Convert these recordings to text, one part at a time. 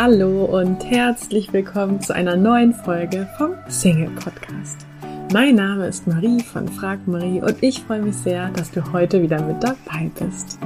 Hallo und herzlich willkommen zu einer neuen Folge vom Single Podcast. Mein Name ist Marie von Frag Marie und ich freue mich sehr, dass du heute wieder mit dabei bist.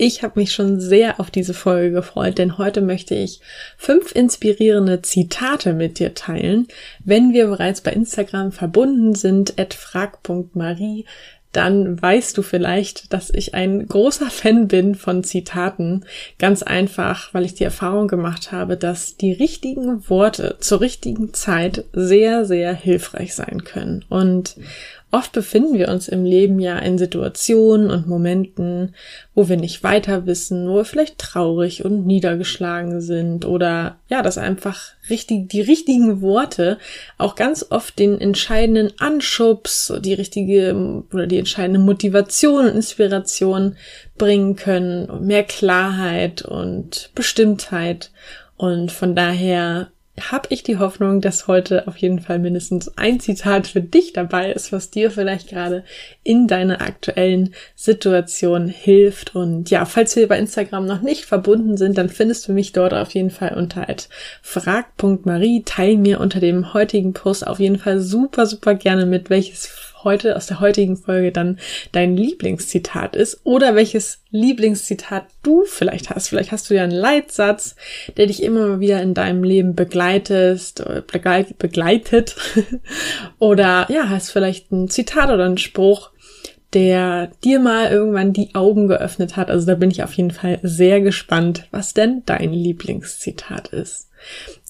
Ich habe mich schon sehr auf diese Folge gefreut, denn heute möchte ich fünf inspirierende Zitate mit dir teilen. Wenn wir bereits bei Instagram verbunden sind, at frag.marie, dann weißt du vielleicht, dass ich ein großer Fan bin von Zitaten. Ganz einfach, weil ich die Erfahrung gemacht habe, dass die richtigen Worte zur richtigen Zeit sehr, sehr hilfreich sein können. Und Oft befinden wir uns im Leben ja in Situationen und Momenten, wo wir nicht weiter wissen, wo wir vielleicht traurig und niedergeschlagen sind oder ja, dass einfach richtig, die richtigen Worte auch ganz oft den entscheidenden Anschubs, die richtige oder die entscheidende Motivation und Inspiration bringen können, mehr Klarheit und Bestimmtheit. Und von daher habe ich die Hoffnung, dass heute auf jeden Fall mindestens ein Zitat für dich dabei ist, was dir vielleicht gerade in deiner aktuellen Situation hilft. Und ja, falls wir bei Instagram noch nicht verbunden sind, dann findest du mich dort auf jeden Fall unter frag.marie. Teil mir unter dem heutigen Post auf jeden Fall super, super gerne mit, welches heute aus der heutigen Folge dann dein Lieblingszitat ist oder welches Lieblingszitat du vielleicht hast. Vielleicht hast du ja einen Leitsatz, der dich immer wieder in deinem Leben begleitest, äh, begleit, begleitet oder ja, hast vielleicht ein Zitat oder einen Spruch, der dir mal irgendwann die Augen geöffnet hat. Also da bin ich auf jeden Fall sehr gespannt, was denn dein Lieblingszitat ist.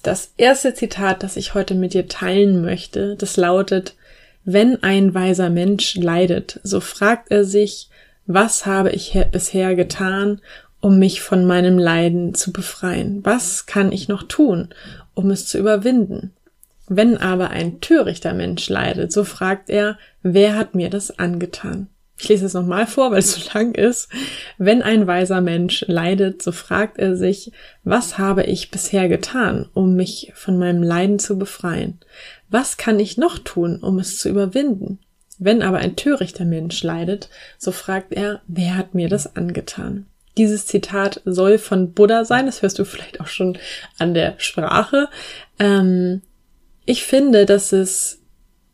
Das erste Zitat, das ich heute mit dir teilen möchte, das lautet, wenn ein weiser Mensch leidet, so fragt er sich, was habe ich bisher getan, um mich von meinem Leiden zu befreien? Was kann ich noch tun, um es zu überwinden? Wenn aber ein törichter Mensch leidet, so fragt er, wer hat mir das angetan? Ich lese es nochmal vor, weil es so lang ist. Wenn ein weiser Mensch leidet, so fragt er sich, was habe ich bisher getan, um mich von meinem Leiden zu befreien? Was kann ich noch tun, um es zu überwinden? Wenn aber ein törichter Mensch leidet, so fragt er, wer hat mir das angetan? Dieses Zitat soll von Buddha sein, das hörst du vielleicht auch schon an der Sprache. Ähm, ich finde, dass es,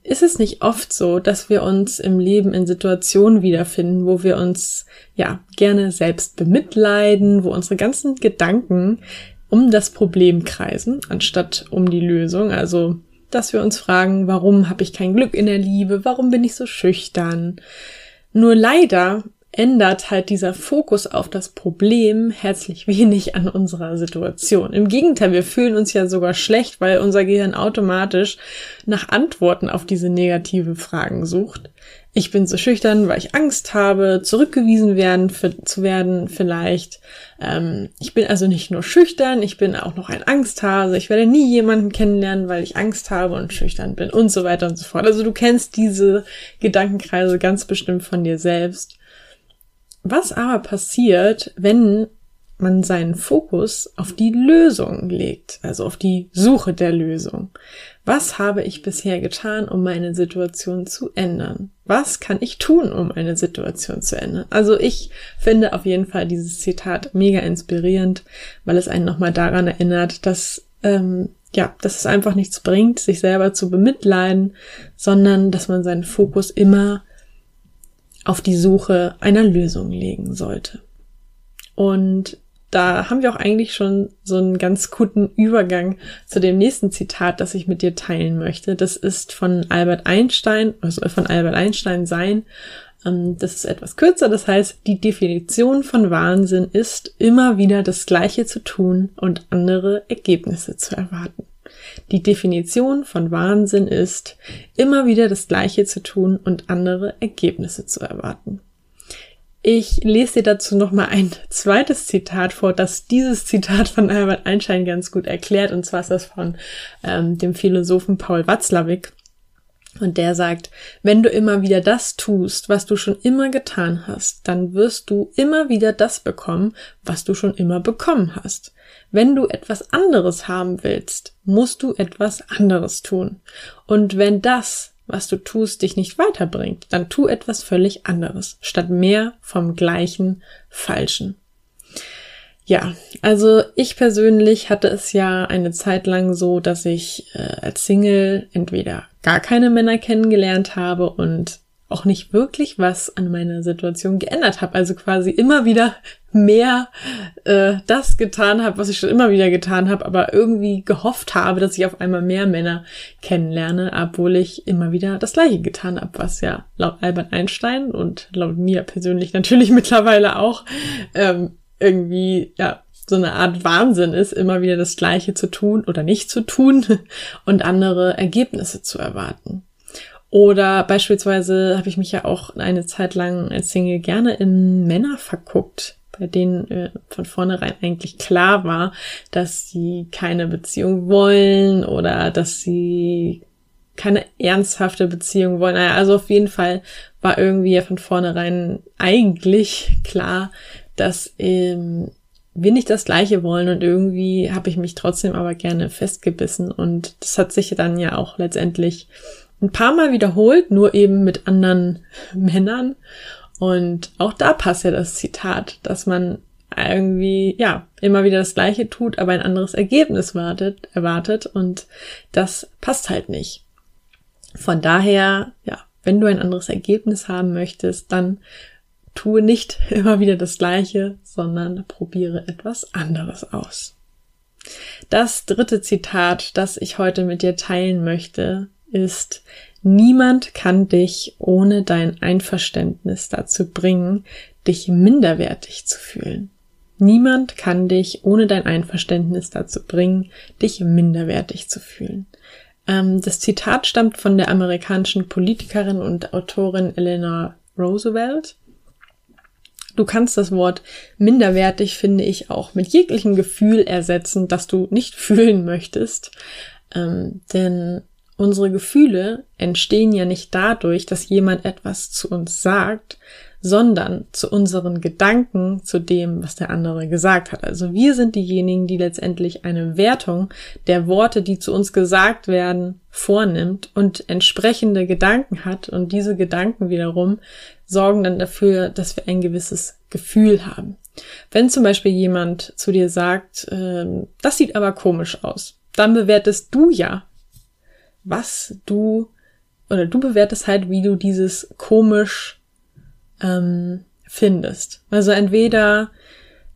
ist es nicht oft so, dass wir uns im Leben in Situationen wiederfinden, wo wir uns, ja, gerne selbst bemitleiden, wo unsere ganzen Gedanken um das Problem kreisen, anstatt um die Lösung. Also dass wir uns fragen, warum habe ich kein Glück in der Liebe, warum bin ich so schüchtern. Nur leider ändert halt dieser Fokus auf das Problem herzlich wenig an unserer Situation. Im Gegenteil, wir fühlen uns ja sogar schlecht, weil unser Gehirn automatisch nach Antworten auf diese negative Fragen sucht. Ich bin so schüchtern, weil ich Angst habe, zurückgewiesen werden für, zu werden vielleicht. Ähm, ich bin also nicht nur schüchtern, ich bin auch noch ein Angsthase. Ich werde nie jemanden kennenlernen, weil ich Angst habe und schüchtern bin und so weiter und so fort. Also du kennst diese Gedankenkreise ganz bestimmt von dir selbst. Was aber passiert, wenn man seinen Fokus auf die Lösung legt, also auf die Suche der Lösung. Was habe ich bisher getan, um meine Situation zu ändern? Was kann ich tun, um eine Situation zu ändern? Also ich finde auf jeden Fall dieses Zitat mega inspirierend, weil es einen nochmal daran erinnert, dass ähm, ja, dass es einfach nichts bringt, sich selber zu bemitleiden, sondern dass man seinen Fokus immer auf die Suche einer Lösung legen sollte. Und da haben wir auch eigentlich schon so einen ganz guten Übergang zu dem nächsten Zitat, das ich mit dir teilen möchte. Das ist von Albert Einstein, also von Albert Einstein sein. Ähm, das ist etwas kürzer, das heißt, die Definition von Wahnsinn ist, immer wieder das Gleiche zu tun und andere Ergebnisse zu erwarten. Die Definition von Wahnsinn ist, immer wieder das Gleiche zu tun und andere Ergebnisse zu erwarten. Ich lese dir dazu noch mal ein zweites Zitat vor, das dieses Zitat von Albert Einstein ganz gut erklärt. Und zwar ist das von ähm, dem Philosophen Paul Watzlawick. Und der sagt, wenn du immer wieder das tust, was du schon immer getan hast, dann wirst du immer wieder das bekommen, was du schon immer bekommen hast. Wenn du etwas anderes haben willst, musst du etwas anderes tun. Und wenn das was du tust, dich nicht weiterbringt, dann tu etwas völlig anderes, statt mehr vom gleichen Falschen. Ja, also ich persönlich hatte es ja eine Zeit lang so, dass ich äh, als Single entweder gar keine Männer kennengelernt habe und auch nicht wirklich was an meiner Situation geändert habe. Also quasi immer wieder mehr äh, das getan habe, was ich schon immer wieder getan habe, aber irgendwie gehofft habe, dass ich auf einmal mehr Männer kennenlerne, obwohl ich immer wieder das gleiche getan habe, was ja laut Albert Einstein und laut mir persönlich natürlich mittlerweile auch ähm, irgendwie ja so eine Art Wahnsinn ist, immer wieder das Gleiche zu tun oder nicht zu tun und andere Ergebnisse zu erwarten. Oder beispielsweise habe ich mich ja auch eine Zeit lang als Single gerne in Männer verguckt, bei denen äh, von vornherein eigentlich klar war, dass sie keine Beziehung wollen oder dass sie keine ernsthafte Beziehung wollen. Naja, also auf jeden Fall war irgendwie ja von vornherein eigentlich klar, dass ähm, wir nicht das Gleiche wollen und irgendwie habe ich mich trotzdem aber gerne festgebissen und das hat sich dann ja auch letztendlich ein paar Mal wiederholt, nur eben mit anderen Männern. Und auch da passt ja das Zitat, dass man irgendwie, ja, immer wieder das Gleiche tut, aber ein anderes Ergebnis wartet, erwartet und das passt halt nicht. Von daher, ja, wenn du ein anderes Ergebnis haben möchtest, dann tue nicht immer wieder das Gleiche, sondern probiere etwas anderes aus. Das dritte Zitat, das ich heute mit dir teilen möchte, ist, niemand kann dich ohne dein Einverständnis dazu bringen, dich minderwertig zu fühlen. Niemand kann dich ohne dein Einverständnis dazu bringen, dich minderwertig zu fühlen. Ähm, das Zitat stammt von der amerikanischen Politikerin und Autorin Eleanor Roosevelt. Du kannst das Wort minderwertig, finde ich, auch mit jeglichem Gefühl ersetzen, das du nicht fühlen möchtest. Ähm, denn Unsere Gefühle entstehen ja nicht dadurch, dass jemand etwas zu uns sagt, sondern zu unseren Gedanken, zu dem, was der andere gesagt hat. Also wir sind diejenigen, die letztendlich eine Wertung der Worte, die zu uns gesagt werden, vornimmt und entsprechende Gedanken hat. Und diese Gedanken wiederum sorgen dann dafür, dass wir ein gewisses Gefühl haben. Wenn zum Beispiel jemand zu dir sagt, äh, das sieht aber komisch aus, dann bewertest du ja was du, oder du bewertest halt, wie du dieses komisch ähm, findest. Also entweder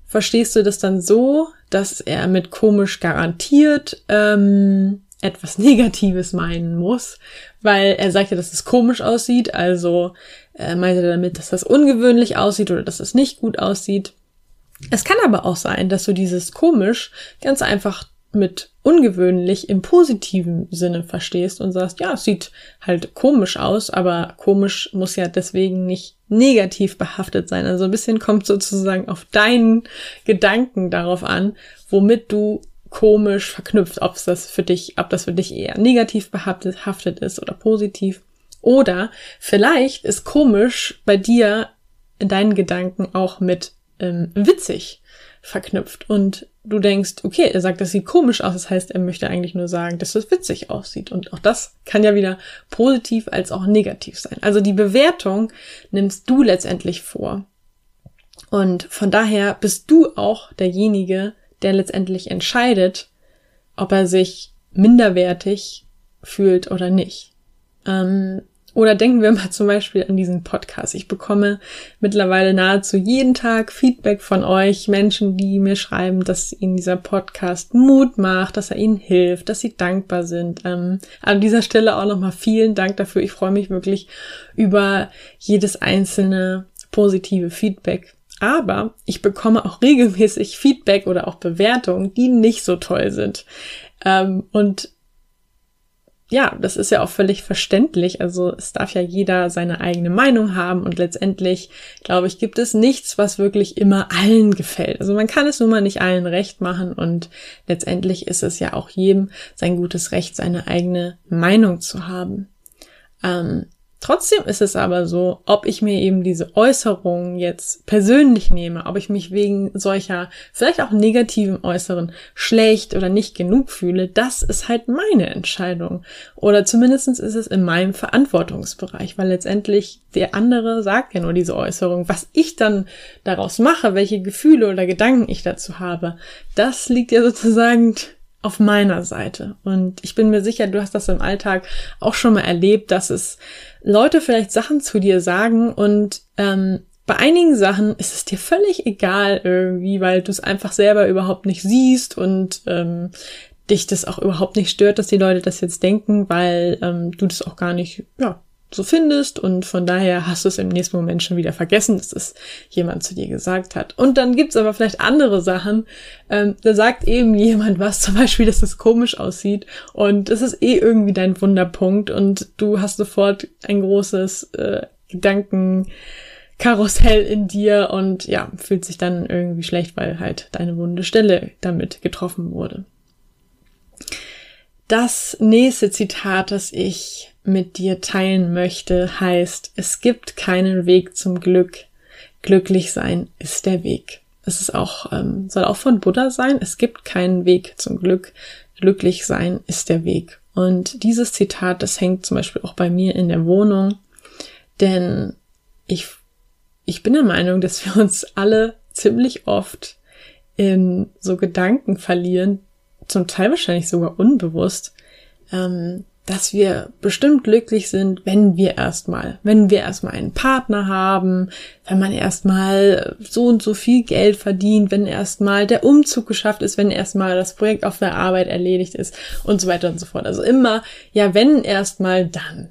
verstehst du das dann so, dass er mit komisch garantiert ähm, etwas Negatives meinen muss, weil er sagt ja, dass es komisch aussieht, also äh, meint er damit, dass das ungewöhnlich aussieht oder dass es nicht gut aussieht. Es kann aber auch sein, dass du dieses komisch ganz einfach mit ungewöhnlich im positiven Sinne verstehst und sagst, ja, es sieht halt komisch aus, aber komisch muss ja deswegen nicht negativ behaftet sein. Also ein bisschen kommt sozusagen auf deinen Gedanken darauf an, womit du komisch verknüpft, ob das für dich, ob das für dich eher negativ behaftet haftet ist oder positiv. Oder vielleicht ist komisch bei dir in deinen Gedanken auch mit ähm, witzig verknüpft und du denkst, okay, er sagt, das sieht komisch aus, das heißt, er möchte eigentlich nur sagen, dass es witzig aussieht. Und auch das kann ja wieder positiv als auch negativ sein. Also die Bewertung nimmst du letztendlich vor. Und von daher bist du auch derjenige, der letztendlich entscheidet, ob er sich minderwertig fühlt oder nicht. Ähm, oder denken wir mal zum Beispiel an diesen Podcast. Ich bekomme mittlerweile nahezu jeden Tag Feedback von euch, Menschen, die mir schreiben, dass ihnen dieser Podcast Mut macht, dass er ihnen hilft, dass sie dankbar sind. Ähm, an dieser Stelle auch nochmal vielen Dank dafür. Ich freue mich wirklich über jedes einzelne positive Feedback. Aber ich bekomme auch regelmäßig Feedback oder auch Bewertungen, die nicht so toll sind. Ähm, und ja, das ist ja auch völlig verständlich. Also es darf ja jeder seine eigene Meinung haben und letztendlich, glaube ich, gibt es nichts, was wirklich immer allen gefällt. Also man kann es nun mal nicht allen recht machen und letztendlich ist es ja auch jedem sein gutes Recht, seine eigene Meinung zu haben. Ähm, Trotzdem ist es aber so, ob ich mir eben diese Äußerungen jetzt persönlich nehme, ob ich mich wegen solcher vielleicht auch negativen Äußeren schlecht oder nicht genug fühle, das ist halt meine Entscheidung. Oder zumindestens ist es in meinem Verantwortungsbereich, weil letztendlich der andere sagt ja nur diese Äußerung. Was ich dann daraus mache, welche Gefühle oder Gedanken ich dazu habe, das liegt ja sozusagen auf meiner Seite. Und ich bin mir sicher, du hast das im Alltag auch schon mal erlebt, dass es Leute vielleicht Sachen zu dir sagen und ähm, bei einigen Sachen ist es dir völlig egal irgendwie, weil du es einfach selber überhaupt nicht siehst und ähm, dich das auch überhaupt nicht stört, dass die Leute das jetzt denken, weil ähm, du das auch gar nicht ja, so findest und von daher hast du es im nächsten Moment schon wieder vergessen, dass es jemand zu dir gesagt hat. Und dann gibt's aber vielleicht andere Sachen, ähm, da sagt eben jemand was, zum Beispiel, dass es komisch aussieht und es ist eh irgendwie dein Wunderpunkt und du hast sofort ein großes äh, Gedankenkarussell in dir und ja, fühlt sich dann irgendwie schlecht, weil halt deine wunde Stelle damit getroffen wurde. Das nächste Zitat, das ich mit dir teilen möchte, heißt, es gibt keinen Weg zum Glück. Glücklich sein ist der Weg. Es ist auch, ähm, soll auch von Buddha sein. Es gibt keinen Weg zum Glück. Glücklich sein ist der Weg. Und dieses Zitat, das hängt zum Beispiel auch bei mir in der Wohnung, denn ich, ich bin der Meinung, dass wir uns alle ziemlich oft in so Gedanken verlieren, zum Teil wahrscheinlich sogar unbewusst, ähm, dass wir bestimmt glücklich sind, wenn wir erstmal, wenn wir erstmal einen Partner haben, wenn man erstmal so und so viel Geld verdient, wenn erstmal der Umzug geschafft ist, wenn erstmal das Projekt auf der Arbeit erledigt ist und so weiter und so fort. Also immer, ja, wenn erstmal dann.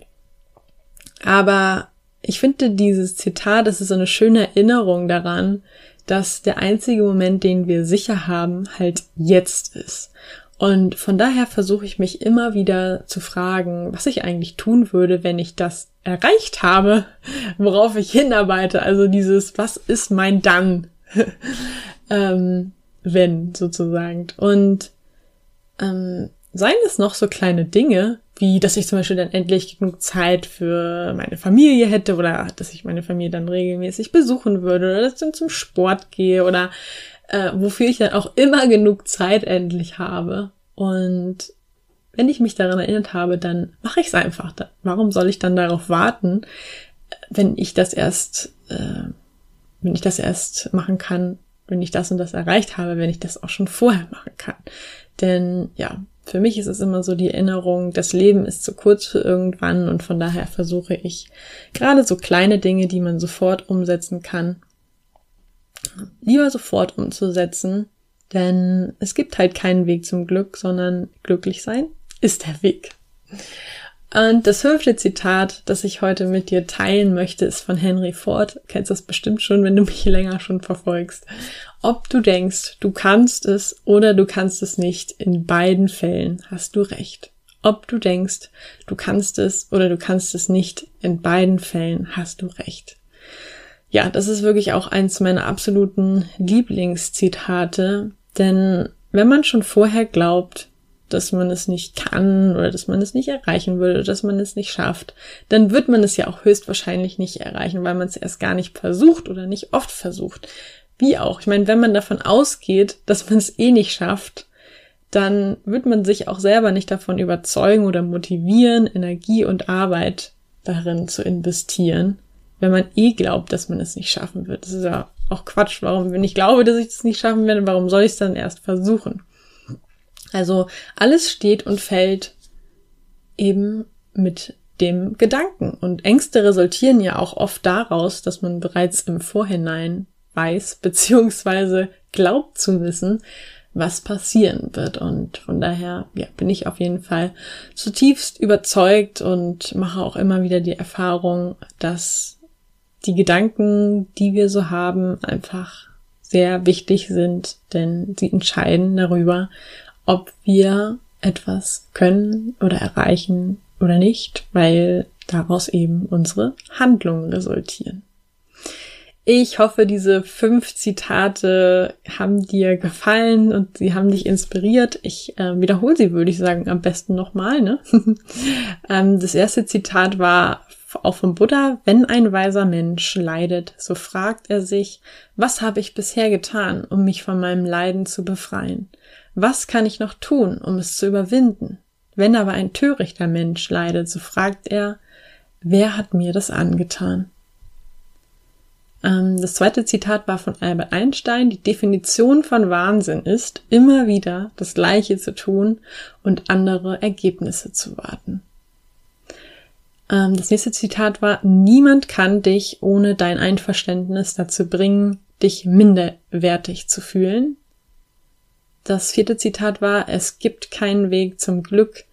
Aber ich finde dieses Zitat, das ist so eine schöne Erinnerung daran, dass der einzige Moment, den wir sicher haben, halt jetzt ist. Und von daher versuche ich mich immer wieder zu fragen, was ich eigentlich tun würde, wenn ich das erreicht habe, worauf ich hinarbeite. Also dieses, was ist mein Dann, ähm, wenn sozusagen. Und ähm, seien es noch so kleine Dinge, wie dass ich zum Beispiel dann endlich genug Zeit für meine Familie hätte oder dass ich meine Familie dann regelmäßig besuchen würde oder dass ich dann zum Sport gehe oder äh, wofür ich dann auch immer genug Zeit endlich habe. Und wenn ich mich daran erinnert habe, dann mache ich es einfach. Warum soll ich dann darauf warten, wenn ich das erst, äh, wenn ich das erst machen kann, wenn ich das und das erreicht habe, wenn ich das auch schon vorher machen kann? Denn ja, für mich ist es immer so die Erinnerung, das Leben ist zu kurz für irgendwann und von daher versuche ich gerade so kleine Dinge, die man sofort umsetzen kann, lieber sofort umzusetzen, denn es gibt halt keinen Weg zum Glück, sondern glücklich sein ist der Weg. Und das fünfte Zitat, das ich heute mit dir teilen möchte, ist von Henry Ford. Du kennst das bestimmt schon, wenn du mich länger schon verfolgst. Ob du denkst, du kannst es oder du kannst es nicht, in beiden Fällen hast du recht. Ob du denkst, du kannst es oder du kannst es nicht, in beiden Fällen hast du recht ja, das ist wirklich auch eins meiner absoluten Lieblingszitate, denn wenn man schon vorher glaubt, dass man es nicht kann oder dass man es nicht erreichen oder dass man es nicht schafft, dann wird man es ja auch höchstwahrscheinlich nicht erreichen, weil man es erst gar nicht versucht oder nicht oft versucht. Wie auch. Ich meine, wenn man davon ausgeht, dass man es eh nicht schafft, dann wird man sich auch selber nicht davon überzeugen oder motivieren, Energie und Arbeit darin zu investieren wenn man eh glaubt, dass man es nicht schaffen wird. Das ist ja auch Quatsch. Warum, wenn ich glaube, dass ich es nicht schaffen werde, warum soll ich es dann erst versuchen? Also alles steht und fällt eben mit dem Gedanken. Und Ängste resultieren ja auch oft daraus, dass man bereits im Vorhinein weiß, beziehungsweise glaubt zu wissen, was passieren wird. Und von daher ja, bin ich auf jeden Fall zutiefst überzeugt und mache auch immer wieder die Erfahrung, dass die Gedanken, die wir so haben, einfach sehr wichtig sind, denn sie entscheiden darüber, ob wir etwas können oder erreichen oder nicht, weil daraus eben unsere Handlungen resultieren. Ich hoffe, diese fünf Zitate haben dir gefallen und sie haben dich inspiriert. Ich äh, wiederhole sie, würde ich sagen, am besten nochmal. Ne? ähm, das erste Zitat war auch vom Buddha, wenn ein weiser Mensch leidet, so fragt er sich, was habe ich bisher getan, um mich von meinem Leiden zu befreien? Was kann ich noch tun, um es zu überwinden? Wenn aber ein törichter Mensch leidet, so fragt er, wer hat mir das angetan? Ähm, das zweite Zitat war von Albert Einstein. Die Definition von Wahnsinn ist, immer wieder das Gleiche zu tun und andere Ergebnisse zu warten. Ähm, das nächste Zitat war, niemand kann dich ohne dein Einverständnis dazu bringen, dich minderwertig zu fühlen. Das vierte Zitat war, es gibt keinen Weg zum Glück.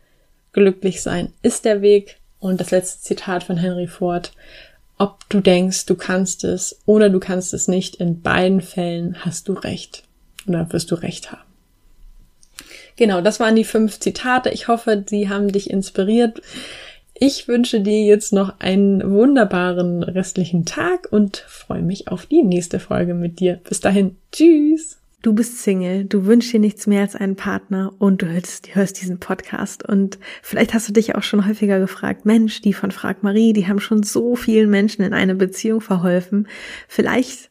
Glücklich sein ist der Weg. Und das letzte Zitat von Henry Ford, ob du denkst, du kannst es oder du kannst es nicht, in beiden Fällen hast du recht oder wirst du recht haben. Genau, das waren die fünf Zitate. Ich hoffe, sie haben dich inspiriert. Ich wünsche dir jetzt noch einen wunderbaren restlichen Tag und freue mich auf die nächste Folge mit dir. Bis dahin, tschüss. Du bist Single, du wünschst dir nichts mehr als einen Partner und du hörst, hörst, diesen Podcast und vielleicht hast du dich auch schon häufiger gefragt, Mensch, die von Frag Marie, die haben schon so vielen Menschen in eine Beziehung verholfen. Vielleicht